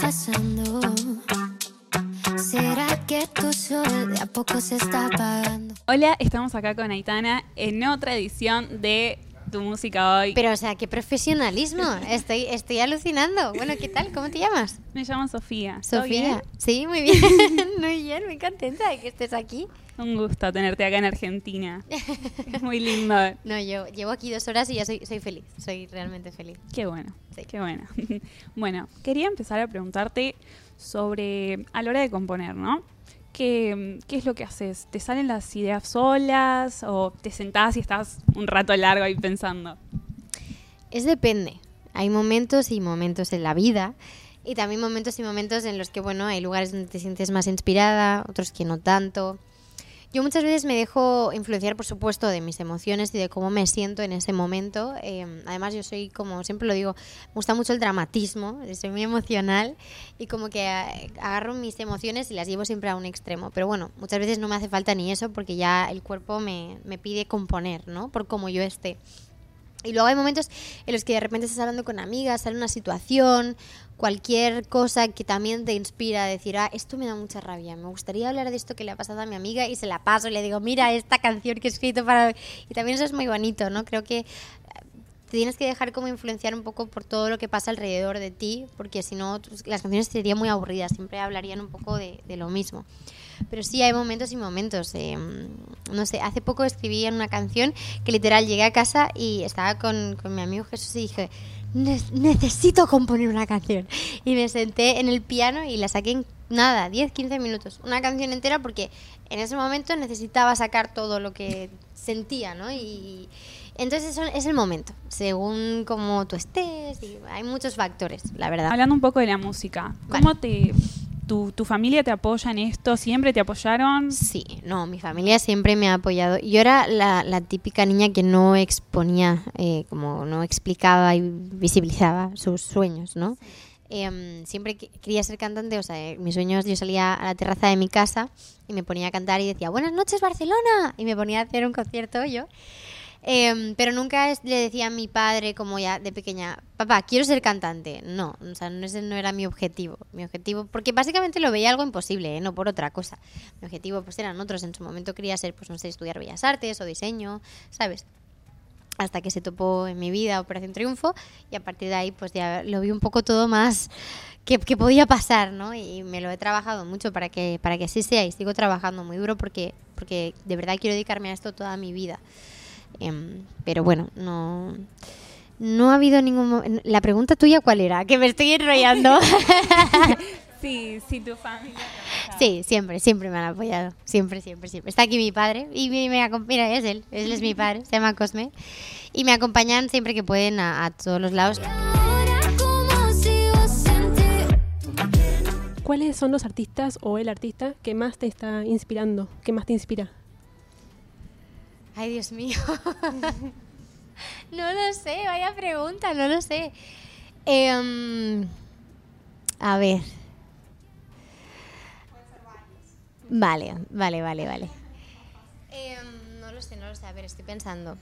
pasando? ¿Será que tu sol de a poco se está apagando? Hola, estamos acá con Aitana en otra edición de Tu Música Hoy. Pero, o sea, qué profesionalismo. Estoy, estoy alucinando. Bueno, ¿qué tal? ¿Cómo te llamas? Me llamo Sofía. ¿Todo Sofía. Sí, muy bien. muy bien, muy contenta de que estés aquí. Un gusto tenerte acá en Argentina. Es muy lindo. No, yo llevo aquí dos horas y ya soy, soy feliz. Soy realmente feliz. Qué bueno, Sí. qué bueno. Bueno, quería empezar a preguntarte sobre, a la hora de componer, ¿no? ¿Qué, qué es lo que haces? ¿Te salen las ideas solas o te sentás y estás un rato largo ahí pensando? Es depende. Hay momentos y momentos en la vida. Y también momentos y momentos en los que, bueno, hay lugares donde te sientes más inspirada, otros que no tanto. Yo muchas veces me dejo influenciar, por supuesto, de mis emociones y de cómo me siento en ese momento. Eh, además, yo soy, como siempre lo digo, me gusta mucho el dramatismo, soy muy emocional y como que eh, agarro mis emociones y las llevo siempre a un extremo. Pero bueno, muchas veces no me hace falta ni eso porque ya el cuerpo me, me pide componer, ¿no? Por cómo yo esté. Y luego hay momentos en los que de repente estás hablando con amigas, sale una situación, cualquier cosa que también te inspira a decir, ah, esto me da mucha rabia, me gustaría hablar de esto que le ha pasado a mi amiga y se la paso y le digo, mira esta canción que he escrito para... Y también eso es muy bonito, ¿no? Creo que te tienes que dejar como influenciar un poco por todo lo que pasa alrededor de ti, porque si no, tus- las canciones serían muy aburridas, siempre hablarían un poco de, de lo mismo. Pero sí hay momentos y momentos. eh, no sé, hace poco escribí en una canción que literal llegué a casa y estaba con, con mi amigo Jesús y dije, "Ne- necesito componer una canción. Y me senté en el piano y la saqué en nada, 10, 15 minutos. Una canción entera porque en ese momento necesitaba sacar todo lo que sentía, ¿no? Y entonces eso es el momento, según cómo tú estés. Y hay muchos factores, la verdad. Hablando un poco de la música, ¿cómo te... Tu, ¿Tu familia te apoya en esto? ¿Siempre te apoyaron? Sí, no, mi familia siempre me ha apoyado. Yo era la, la típica niña que no exponía, eh, como no explicaba y visibilizaba sus sueños, ¿no? Em, siempre que- quería ser cantante, o sea, eh, mis sueños, yo salía a la terraza de mi casa y me ponía a cantar y decía, buenas noches Barcelona, y me ponía a hacer un concierto yo. Em, pero nunca le decía a mi padre, como ya de pequeña, papá, quiero ser cantante. No, o sea, no, ese no era mi objetivo. Mi objetivo, porque básicamente lo veía algo imposible, ¿eh? no por otra cosa. Mi objetivo, pues eran otros. En su momento quería ser, pues no sé, estudiar bellas artes o diseño, ¿sabes? Hasta que se topó en mi vida Operación Triunfo y a partir de ahí, pues ya lo vi un poco todo más que, que podía pasar, ¿no? Y me lo he trabajado mucho para que, para que así sea y sigo trabajando muy duro porque, porque de verdad quiero dedicarme a esto toda mi vida. Em, pero bueno, no, no ha habido ningún... La pregunta tuya, ¿cuál era? Que me estoy enrollando. Sí, sí, tu familia. sí, siempre, siempre me han apoyado. Siempre, siempre, siempre. Está aquí mi padre y me, me mira, es él. Él es mi padre, se llama Cosme. Y me acompañan siempre que pueden a, a todos los lados. ¿Cuáles son los artistas o el artista que más te está inspirando? ¿Qué más te inspira? Ay, Dios mío. no lo sé, vaya pregunta, no lo sé. Em, a ver. Vale, vale, vale, vale. Em, no lo sé, no lo sé. A ver, estoy pensando.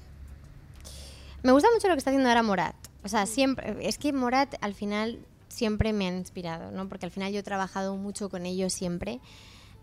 Me gusta mucho lo que está haciendo ahora Morat. O sea, siempre. Es que Morat al final siempre me han inspirado, ¿no? Porque al final yo he trabajado mucho con ellos siempre.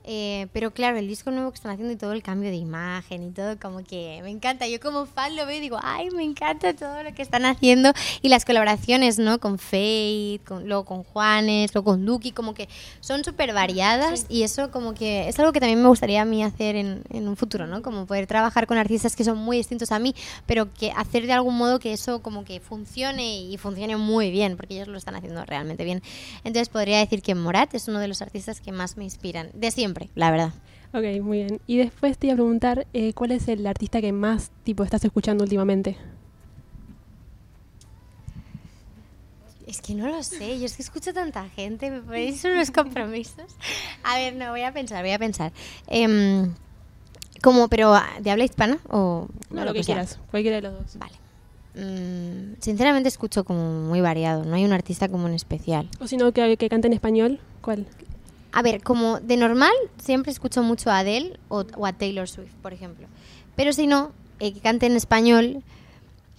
Eh, pero claro, el disco nuevo que están haciendo y todo el cambio de imagen y todo, como que me encanta. Yo como fan lo veo y digo, ay, me encanta todo lo que están haciendo. Y las colaboraciones, ¿no? Con Faith, con, luego con Juanes, luego con Duki, como que son súper variadas. Y eso como que es algo que también me gustaría a mí hacer en, en un futuro, ¿no? Como poder trabajar con artistas que son muy distintos a mí, pero que hacer de algún modo que eso como que funcione y funcione muy bien, porque ellos lo están haciendo realmente bien. Entonces podría decir que Morat es uno de los artistas que más me inspiran, de siempre, la verdad. Ok, muy bien. Y después te iba a preguntar, eh, ¿cuál es el artista que más tipo estás escuchando últimamente? Es que no lo sé, yo es que escucho tanta gente, me ponéis unos compromisos. A ver, no, voy a pensar, voy a pensar. Em, como, pero ¿de habla hispana o No, lo que sea? quieras, cualquiera de los dos. Vale. Mm, sinceramente escucho como muy variado, no hay un artista como en especial. O si no, que, que cante en español, ¿cuál? A ver, como de normal siempre escucho mucho a Adele o, a Taylor Swift, por ejemplo. Pero si no, eh, que cante en español,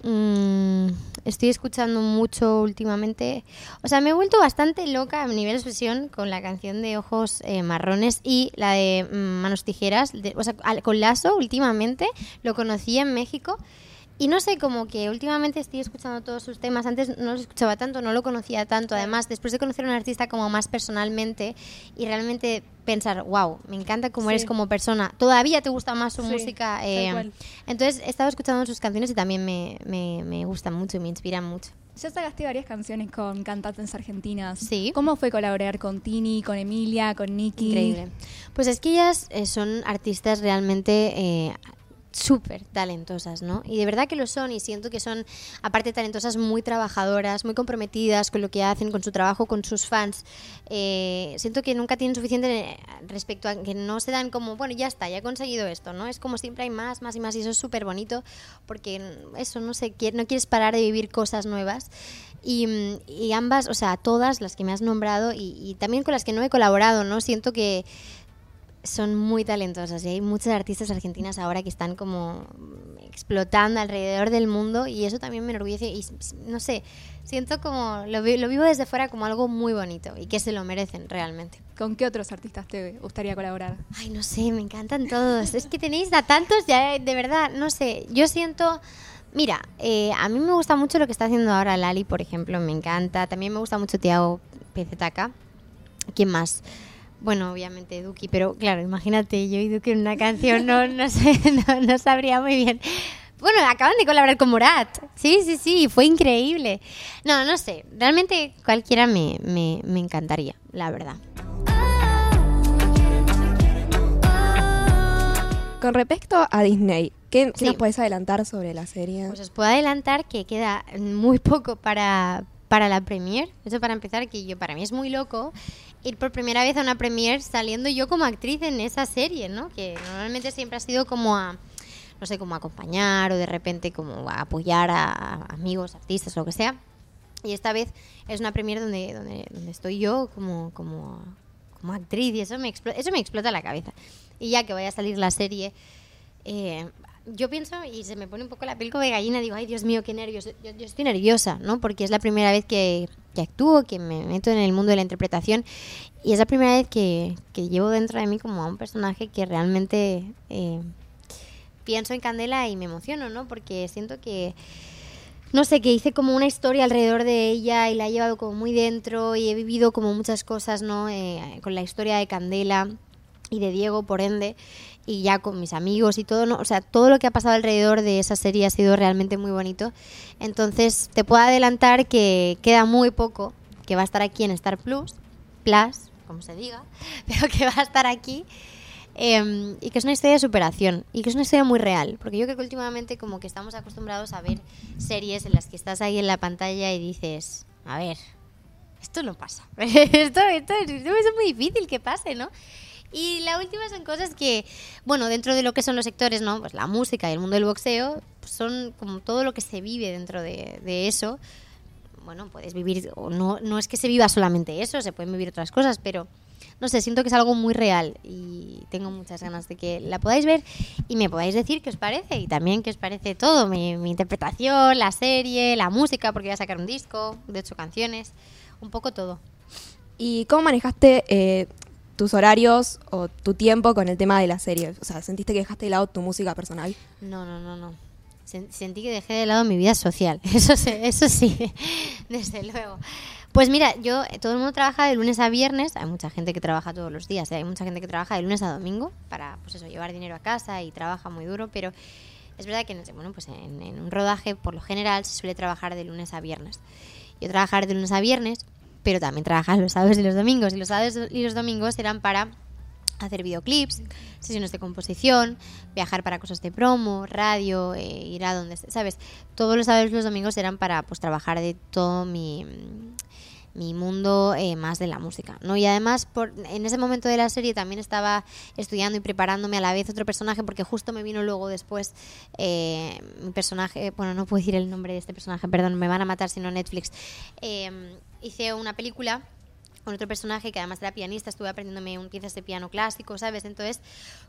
Mm, estoy escuchando mucho últimamente. O sea, me he vuelto bastante loca a nivel expresión con la canción de Ojos eh, Marrones y la de mm, Manos Tijeras. de- o sea, al- con Lazo últimamente lo conocí en México. Y no sé, como que últimamente estoy escuchando todos sus temas. Antes no los escuchaba tanto, no lo conocía tanto. Además, después de conocer a un artista como más personalmente y realmente pensar, wow, me encanta cómo Sí. eres como persona. Todavía te gusta más su Sí, música. eh, entonces he estado escuchando sus canciones y también me, me, me gustan mucho y me inspiran mucho. Ya sacaste varias canciones con cantantes argentinas. Sí. ¿Cómo fue colaborar con Tini, con Emilia, con Nicky? Increíble. Pues es que ellas eh, son artistas realmente eh, súper talentosas, ¿no? Y de verdad que lo son y siento que son, aparte talentosas, muy trabajadoras, muy comprometidas con lo que hacen, con su trabajo, con sus fans. Eh, siento que nunca tienen suficiente eh, respecto a que no se dan como, bueno, ya está, ya he conseguido esto, ¿no? Es como siempre hay más, más y más y eso es súper bonito porque eso, no sé, no quieres parar de vivir cosas nuevas. Y, y ambas, o sea, todas las que me has nombrado y, y también con las que no he colaborado, ¿no? Siento que son muy talentosas y hay muchas artistas argentinas ahora que están como explotando alrededor del mundo y eso también me enorgullece y no sé, siento como lo, vi- lo vivo desde fuera como algo muy bonito y que se lo merecen realmente. ¿Con qué otros artistas te gustaría colaborar? Ay, no sé, me encantan todos. Es que tenéis a tantos ya, eh, de verdad, no sé. Yo siento. Mira, eh, a mí me gusta mucho lo que está haciendo ahora Lali, por ejemplo, me encanta. También me gusta mucho Tiago PZK. ¿Quién más? Bueno, obviamente Duki, pero claro, imagínate yo y Duki en una canción, no, no sé, no, no sabría muy bien. Bueno, acaban de colaborar con Morat. Sí, sí, sí, fue increíble. No, no sé, realmente cualquiera me, me, me encantaría, la verdad. Con respecto a Disney, ¿qué, qué Sí. nos puedes adelantar sobre la serie? Pues os puedo adelantar que queda muy poco para, para la premiere. Eso para empezar, que yo para mí es muy loco ir por primera vez a una premiere saliendo yo como actriz en esa serie, ¿no? Que normalmente siempre ha sido como a, no sé, como acompañar o de repente como a apoyar a, a amigos, artistas, lo que sea. Y esta vez es una premiere donde, donde, donde estoy yo como, como, como actriz y eso me, explo- eso me explota la cabeza. Y ya que vaya a salir la serie, eh, yo pienso y se me pone un poco la piel como de gallina, digo, ay Dios mío, qué nervios. Yo, estoy nerviosa, ¿no? Porque es la primera vez que, que actúo, que me meto en el mundo de la interpretación y es la primera vez que, que llevo dentro de mí como a un personaje que realmente eh, pienso en Candela y me emociono, ¿no? Porque siento que, no sé, que hice como una historia alrededor de ella y la he llevado como muy dentro y he vivido como muchas cosas, ¿no? Eh, con la historia de Candela y de Diego, por ende, y ya con mis amigos y todo, ¿no? O sea, todo lo que ha pasado alrededor de esa serie ha sido realmente muy bonito. Entonces, te puedo adelantar que queda muy poco, que va a estar aquí en Star Plus, Plus, como se diga, pero que va a estar aquí. eh, y que es una historia de superación y que es una historia muy real, porque yo creo que últimamente como que estamos acostumbrados a ver series en las que estás ahí en la pantalla y dices, a ver, esto no pasa. esto, esto, esto es muy difícil que pase, ¿no? Y la última son cosas que, bueno, dentro de lo que son los sectores, ¿no? Pues la música y el mundo del boxeo, pues son como todo lo que se vive dentro de, eso. Bueno, puedes vivir, o no, no es que se viva solamente eso, se pueden vivir otras cosas, pero no sé, siento que es algo muy real y tengo muchas ganas de que la podáis ver y me podáis decir qué os parece y también qué os parece todo, mi, mi interpretación, la serie, la música, porque voy a sacar un disco de ocho canciones, un poco todo. ¿Y cómo manejaste eh, tus horarios o tu tiempo con el tema de la serie? O sea, ¿sentiste que dejaste de lado tu música personal? No, no, no, no. Sen- Sentí que dejé de lado mi vida social. Eso, sí- desde luego. Pues mira, yo, todo el mundo trabaja de lunes a viernes. Hay mucha gente que trabaja todos los días. ¿eh? Hay mucha gente que trabaja de lunes a domingo para, pues eso, llevar dinero a casa y trabaja muy duro. Pero es verdad que, bueno, pues en, en un rodaje, por lo general, se suele trabajar de lunes a viernes. Yo trabajar de lunes a viernes, pero también trabajar los sábados y los domingos. Y los sábados y los domingos eran para hacer videoclips, sesiones de composición, viajar para cosas de promo, radio, eh, ir a donde, ¿sabes? Todos los sábados y los domingos eran para pues trabajar de todo mi mi mundo eh, más de la música, ¿no? Y además, por, en ese momento de la serie también estaba estudiando y preparándome a la vez otro personaje, porque justo me vino luego después eh, mi personaje, bueno, no puedo decir el nombre de este personaje, perdón, me van a matar si no Netflix. Eh, hice una película con otro personaje que además era pianista, estuve aprendiéndome un piezas de piano clásico, ¿sabes? Entonces,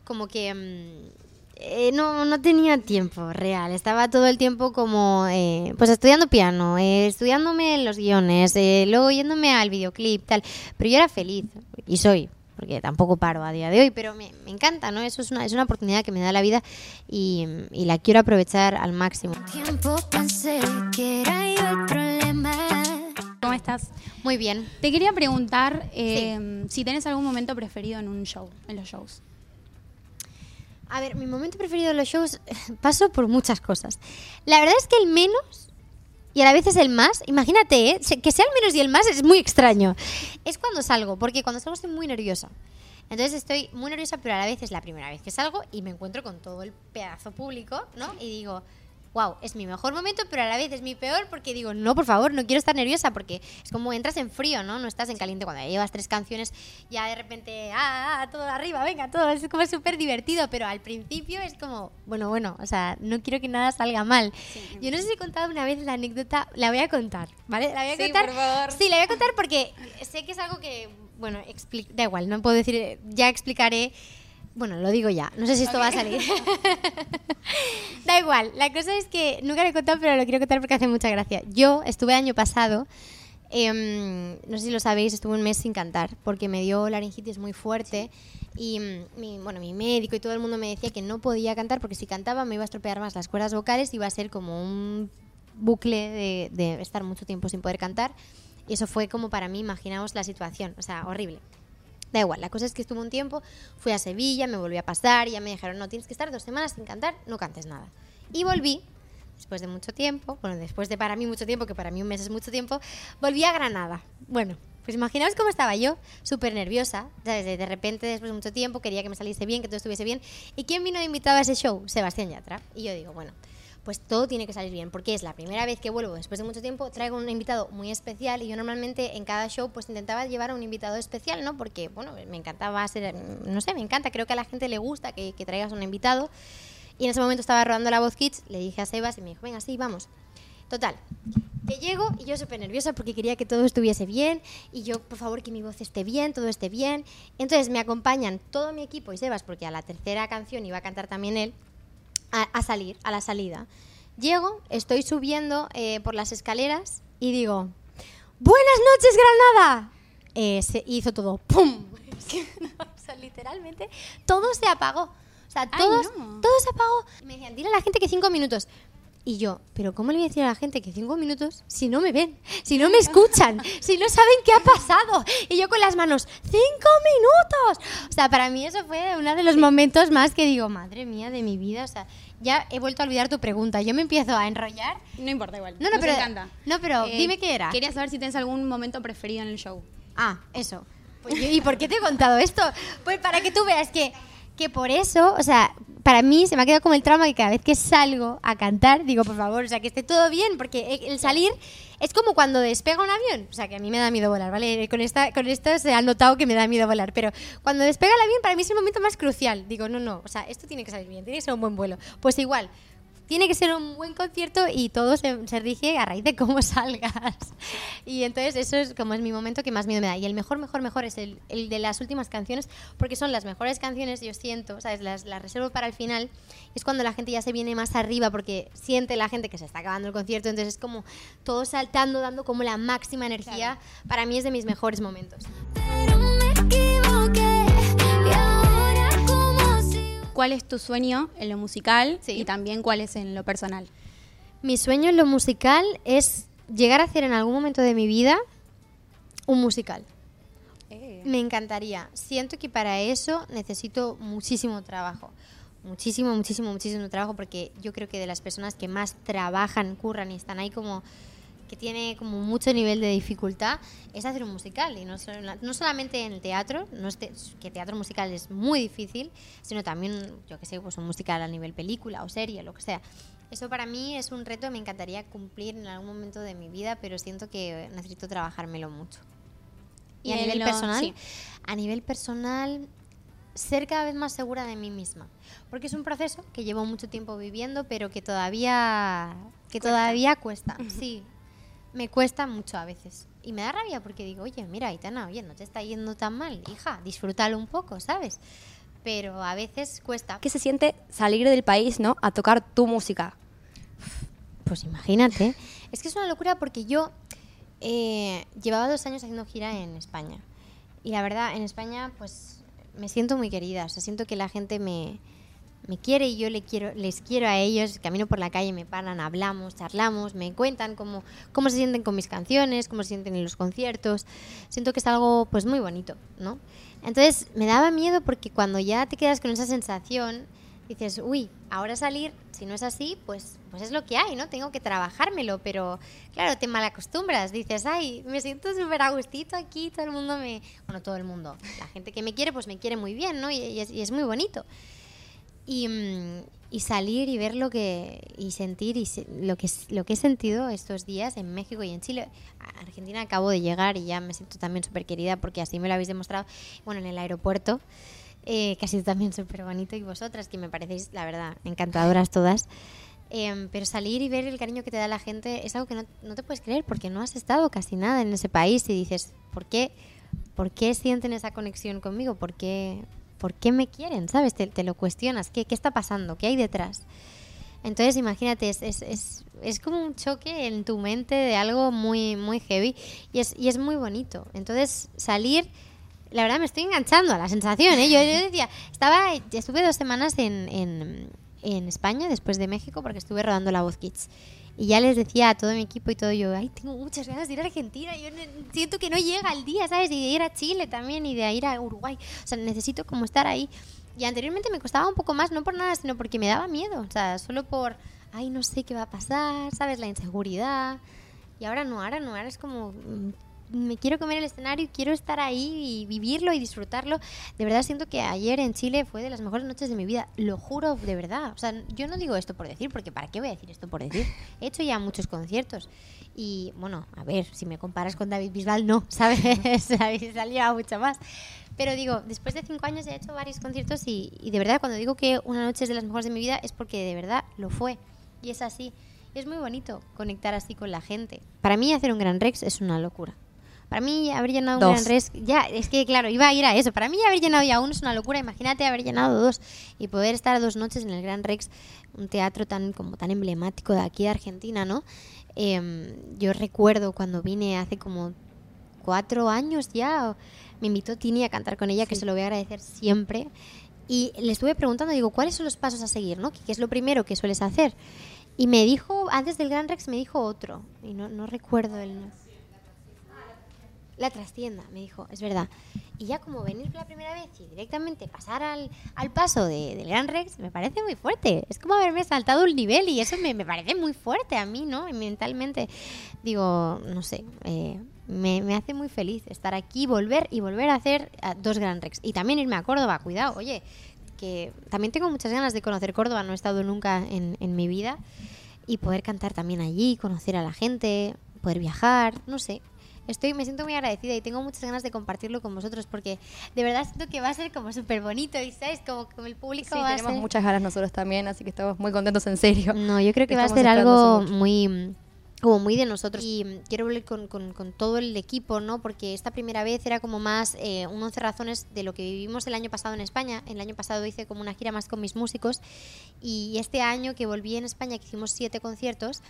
como que mm, eh, no, no tenía tiempo real. Estaba todo el tiempo como, eh, pues estudiando piano, eh, estudiándome los guiones, eh, luego yéndome al videoclip, tal. Pero yo era feliz, y soy, porque tampoco paro a día de hoy, pero me, me encanta, ¿no? Eso es una, es una oportunidad que me da la vida y, y la quiero aprovechar al máximo. Tiempo pensé que era yo el problema. ¿Cómo estás? Muy bien. Te quería preguntar eh, si tenés algún momento preferido en un show, en los shows. A ver, mi momento preferido de los shows, paso por muchas cosas. La verdad es que el menos y a la vez es el más, imagínate, ¿eh? Que sea el menos y el más es muy extraño. Es cuando salgo, porque cuando salgo estoy muy nerviosa. Entonces estoy muy nerviosa, pero a la vez es la primera vez que salgo y me encuentro con todo el pedazo público, ¿no? Y digo, wow, es mi mejor momento, pero a la vez es mi peor porque digo, no, por favor, no quiero estar nerviosa porque es como entras en frío, ¿no? No estás en caliente. Cuando ya llevas tres canciones, ya de repente, ah, ah, todo arriba, venga, todo, es como súper divertido, pero al principio es como, bueno, bueno, o sea, no quiero que nada salga mal. Yo no sé si he contado una vez la anécdota, la voy a contar, ¿vale? La voy a Sí, contar. por favor. Sí, la voy a contar porque sé que es algo que, bueno, da igual, no puedo decir, ya explicaré. Bueno, lo digo ya, no sé si esto va a salir. da igual, la cosa es que nunca lo he contado, pero lo quiero contar porque hace mucha gracia. Yo estuve año pasado, em, no sé si lo sabéis, estuve un mes sin cantar porque me dio laringitis muy fuerte y mm, mi, bueno, mi médico y todo el mundo me decía que no podía cantar porque si cantaba me iba a estropear más las cuerdas vocales y iba a ser como un bucle de, de estar mucho tiempo sin poder cantar. Y eso fue como para mí, imaginaos la situación, o sea, horrible. Da igual, la cosa es que estuve un tiempo, fui a Sevilla, me volví a pasar y ya me dijeron, no, tienes que estar dos semanas sin cantar, no cantes nada. Y volví, después de mucho tiempo, bueno, después de para mí mucho tiempo, que para mí un mes es mucho tiempo, volví a Granada. Bueno, pues imaginaos cómo estaba yo, súper nerviosa, ¿sabes? De de repente, después de mucho tiempo, quería que me saliese bien, que todo estuviese bien. ¿Y quién vino de invitado a ese show? Sebastián Yatra. Y yo digo, bueno, pues todo tiene que salir bien, porque es la primera vez que vuelvo después de mucho tiempo, traigo un invitado muy especial y yo normalmente en cada show pues intentaba llevar a un invitado especial, ¿no? Porque, bueno, me encantaba ser, no sé, me encanta, creo que a la gente le gusta que, traigas un invitado. Y en ese momento estaba rodando la voz Kids, le dije a Sebas y me dijo, venga, sí, vamos. Total, que llego y yo súper nerviosa porque quería que todo estuviese bien y yo, por favor, que mi voz esté bien, todo esté bien. Entonces me acompañan todo mi equipo y Sebas, porque a la tercera canción iba a cantar también él, a, a salir, a la salida. Llego, estoy subiendo eh, por las escaleras y digo, ¡Buenas noches, Granada! Eh, se hizo todo ¡pum! O sea, literalmente todo se apagó. O sea, Ay, todos, no. todo se apagó. Me decían, dile a la gente que cinco minutos. Y yo, ¿pero cómo le voy a decir a la gente que cinco minutos si no me ven, si no me escuchan, si no saben qué ha pasado? Y yo con las manos, ¡cinco minutos! O sea, para mí eso fue uno de los momentos más que digo, madre mía de mi vida. O sea, ya he vuelto a olvidar tu pregunta. Yo me empiezo a enrollar. No importa igual. No, no, nos pero- encanta. no, pero Eh, dime qué era. Quería saber si tienes algún momento preferido en el show. Ah, eso. Pues ¿Y por qué te he contado esto? Pues para que tú veas que, que por eso, o sea, para mí se me ha quedado como el trauma que cada vez que salgo a cantar, digo, por favor, o sea, que esté todo bien, porque el salir es como cuando despega un avión. O sea, que a mí me da miedo volar, ¿vale? Con, esta, con esto se ha notado que me da miedo volar, pero cuando despega el avión, para mí es el momento más crucial. Digo, no, no, o sea, esto tiene que salir bien, tiene que ser un buen vuelo. Pues igual. Tiene que ser un buen concierto y todo se, se rige a raíz de cómo salgas. Y entonces eso es como es mi momento que más miedo me da. Y el mejor, mejor, mejor es el, el de las últimas canciones, porque son las mejores canciones, yo siento, ¿sabes? Las, las reservo para el final. Es cuando la gente ya se viene más arriba, porque siente la gente que se está acabando el concierto, entonces es como todo saltando, dando como la máxima energía. Para mí es de mis mejores momentos. Pero me ¿Cuál es tu sueño en lo musical Sí. y también cuál es en lo personal? Mi sueño en lo musical es llegar a hacer en algún momento de mi vida un musical. Me encantaría. Siento que para eso necesito muchísimo trabajo. Muchísimo, muchísimo, muchísimo trabajo porque yo creo que de las personas que más trabajan, curran y están ahí como que tiene como mucho nivel de dificultad es hacer un musical y no, no solamente en el teatro, no es te- que teatro musical es muy difícil, sino también, yo que sé, pues un musical a nivel película o serie, lo que sea. Eso para mí es un reto que me encantaría cumplir en algún momento de mi vida, pero siento que necesito trabajármelo mucho. Y, Y a nivel lo- personal, sí. a nivel personal, ser cada vez más segura de mí misma. Porque es un proceso que llevo mucho tiempo viviendo, pero que todavía, que todavía cuesta. Sí, me cuesta mucho a veces. Y me da rabia porque digo, oye, mira, Aitana, oye, no te está yendo tan mal, hija, disfrútalo un poco, ¿sabes? pero a veces cuesta. ¿Qué se siente salir del país, ¿no? A tocar tu música. Pues imagínate. Es que es una locura porque yo eh, llevaba dos años haciendo gira en España. Y la verdad, en España, pues me siento muy querida. O sea, siento que la gente me, me quiere y yo le quiero, les quiero a ellos. Camino por la calle, me paran, hablamos, charlamos, me cuentan cómo, cómo se sienten con mis canciones, cómo se sienten en los conciertos. Siento que es algo pues muy bonito, ¿no? Entonces me daba miedo porque cuando ya te quedas con esa sensación, dices, uy, ahora salir, si no es así, pues, pues es lo que hay, ¿no? Tengo que trabajármelo, pero claro, te malacostumbras, dices, ay, me siento súper a gustito aquí, todo el mundo me... Bueno, todo el mundo, la gente que me quiere, pues me quiere muy bien, ¿no? Y, y es, y es muy bonito. Y, mm, y salir y ver lo que y sentir y se- lo que lo que he sentido estos días en México y en Chile. A Argentina acabo de llegar y ya me siento también súper querida porque así me lo habéis demostrado. Bueno en el aeropuerto eh, que ha sido también súper bonito y vosotras que me parecéis la verdad encantadoras todas. Em, pero salir y ver el cariño que te da la gente es algo que no, no te puedes creer porque no has estado casi nada en ese país y dices ¿por qué, ¿por qué sienten esa conexión conmigo? ¿Por qué, por qué me quieren? ¿Sabes? Te, te lo cuestionas. ¿Qué, ¿Qué está pasando? ¿Qué hay detrás? Entonces, imagínate, es, es, es, es como un choque en tu mente de algo muy, muy heavy y es, y es muy bonito. Entonces, salir, la verdad me estoy enganchando a la sensación. ¿eh? Yo, yo decía, estaba, estuve dos semanas en, en, en España después de México porque estuve rodando La Voz Kids. Y ya les decía a todo mi equipo y todo yo, ay, tengo muchas ganas de ir a Argentina, yo siento que no llega el día, ¿sabes? Y de ir a Chile también y de ir a Uruguay. O sea, necesito como estar ahí. Y anteriormente me costaba un poco más, no por nada, sino porque me daba miedo. O sea, solo por, ay, no sé qué va a pasar, ¿sabes? La inseguridad. Y ahora no, ahora no, ahora es como, mm, me quiero comer el escenario y quiero estar ahí y vivirlo y disfrutarlo. De verdad siento que ayer en Chile fue de las mejores noches de mi vida, lo juro de verdad. O sea, yo no digo esto por decir, porque ¿para qué voy a decir esto por decir? He hecho ya muchos conciertos y, bueno, a ver, si me comparas con David Bisbal, no, ¿sabes? David Bisbal lleva mucho más. Pero digo, después de cinco años he hecho varios conciertos y, y de verdad cuando digo que una noche es de las mejores de mi vida es porque de verdad lo fue. Y es así. Y es muy bonito conectar así con la gente. Para mí hacer un Gran Rex es una locura. Para mí haber llenado un Dos. Gran Rex, ya, es que claro, iba a ir a eso. Para mí haber llenado ya uno es una locura. Imagínate haber llenado dos y poder estar dos noches en el Gran Rex, un teatro tan como tan emblemático de aquí de Argentina, ¿no? Em, yo recuerdo cuando vine hace como cuatro años ya, me invitó Tini a cantar con ella, que se lo voy a agradecer siempre. Y le estuve preguntando, digo, ¿cuáles son los pasos a seguir? ¿no? ¿Qué es lo primero que sueles hacer? Y me dijo, antes del Gran Rex, me dijo otro. Y no, no recuerdo el. La trastienda, me dijo, es verdad. Y ya como venir por la primera vez y directamente pasar al, al paso de- del Gran Rex, me parece muy fuerte. Es como haberme saltado un nivel y eso me, me parece muy fuerte a mí, ¿no? Mentalmente, digo, no sé, eh, me, me hace muy feliz estar aquí, volver y volver a hacer dos Gran Rex. Y también irme a Córdoba, cuidado, oye, que también tengo muchas ganas de conocer Córdoba, no he estado nunca en, en mi vida. Y poder cantar también allí, conocer a la gente, poder viajar, no sé. Estoy, me siento muy agradecida y tengo muchas ganas de compartirlo con vosotros porque de verdad siento que va a ser como súper bonito y sabes, como, como el público Sí, va a tenemos ser... muchas ganas nosotros también, así que estamos muy contentos en serio. No, yo creo que va a ser algo muy como muy de nosotros y quiero volver con, con- con todo el equipo, ¿no? Porque esta primera vez era como más eh, un 11 razones de lo que vivimos el año pasado en España. El año pasado hice como una gira más con mis músicos y este año que volví en España, que hicimos siete conciertos,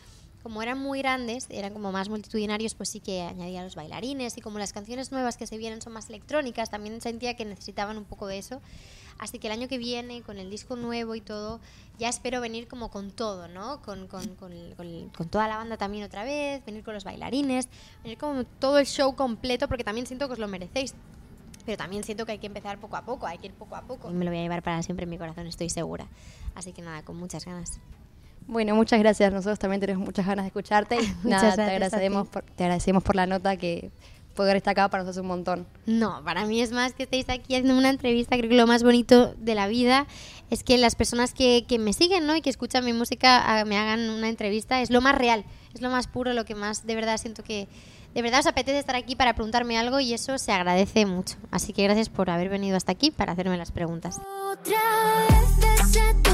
como eran muy grandes, eran como más multitudinarios, pues sí que añadía los bailarines y como las canciones nuevas que se vienen son más electrónicas, también sentía que necesitaban un poco de eso. Así que el año que viene, con el disco nuevo y todo, ya espero venir como con todo, ¿no? Con, con, con, con- toda la banda también otra vez, venir con los bailarines, venir como todo el show completo, porque también siento que os lo merecéis. Pero también siento que hay que empezar poco a poco, hay que ir poco a poco. Y me lo voy a llevar para siempre en mi corazón, estoy segura. Así que nada, con muchas ganas. Bueno, muchas gracias. Nosotros también tenemos muchas ganas de escucharte. Y Muchas nada, gracias te a agradecemos, ti. por, te agradecemos por la nota que poder estar acá para nosotros es un montón. No, para mí es más que estéis aquí haciendo una entrevista. Creo que lo más bonito de la vida es que las personas que, que me siguen ¿no? y que escuchan mi música ah, me hagan una entrevista. Es lo más real, es lo más puro, lo que más de verdad siento que de verdad os apetece estar aquí para preguntarme algo y eso se agradece mucho. Así que gracias por haber venido hasta aquí para hacerme las preguntas. Otra vez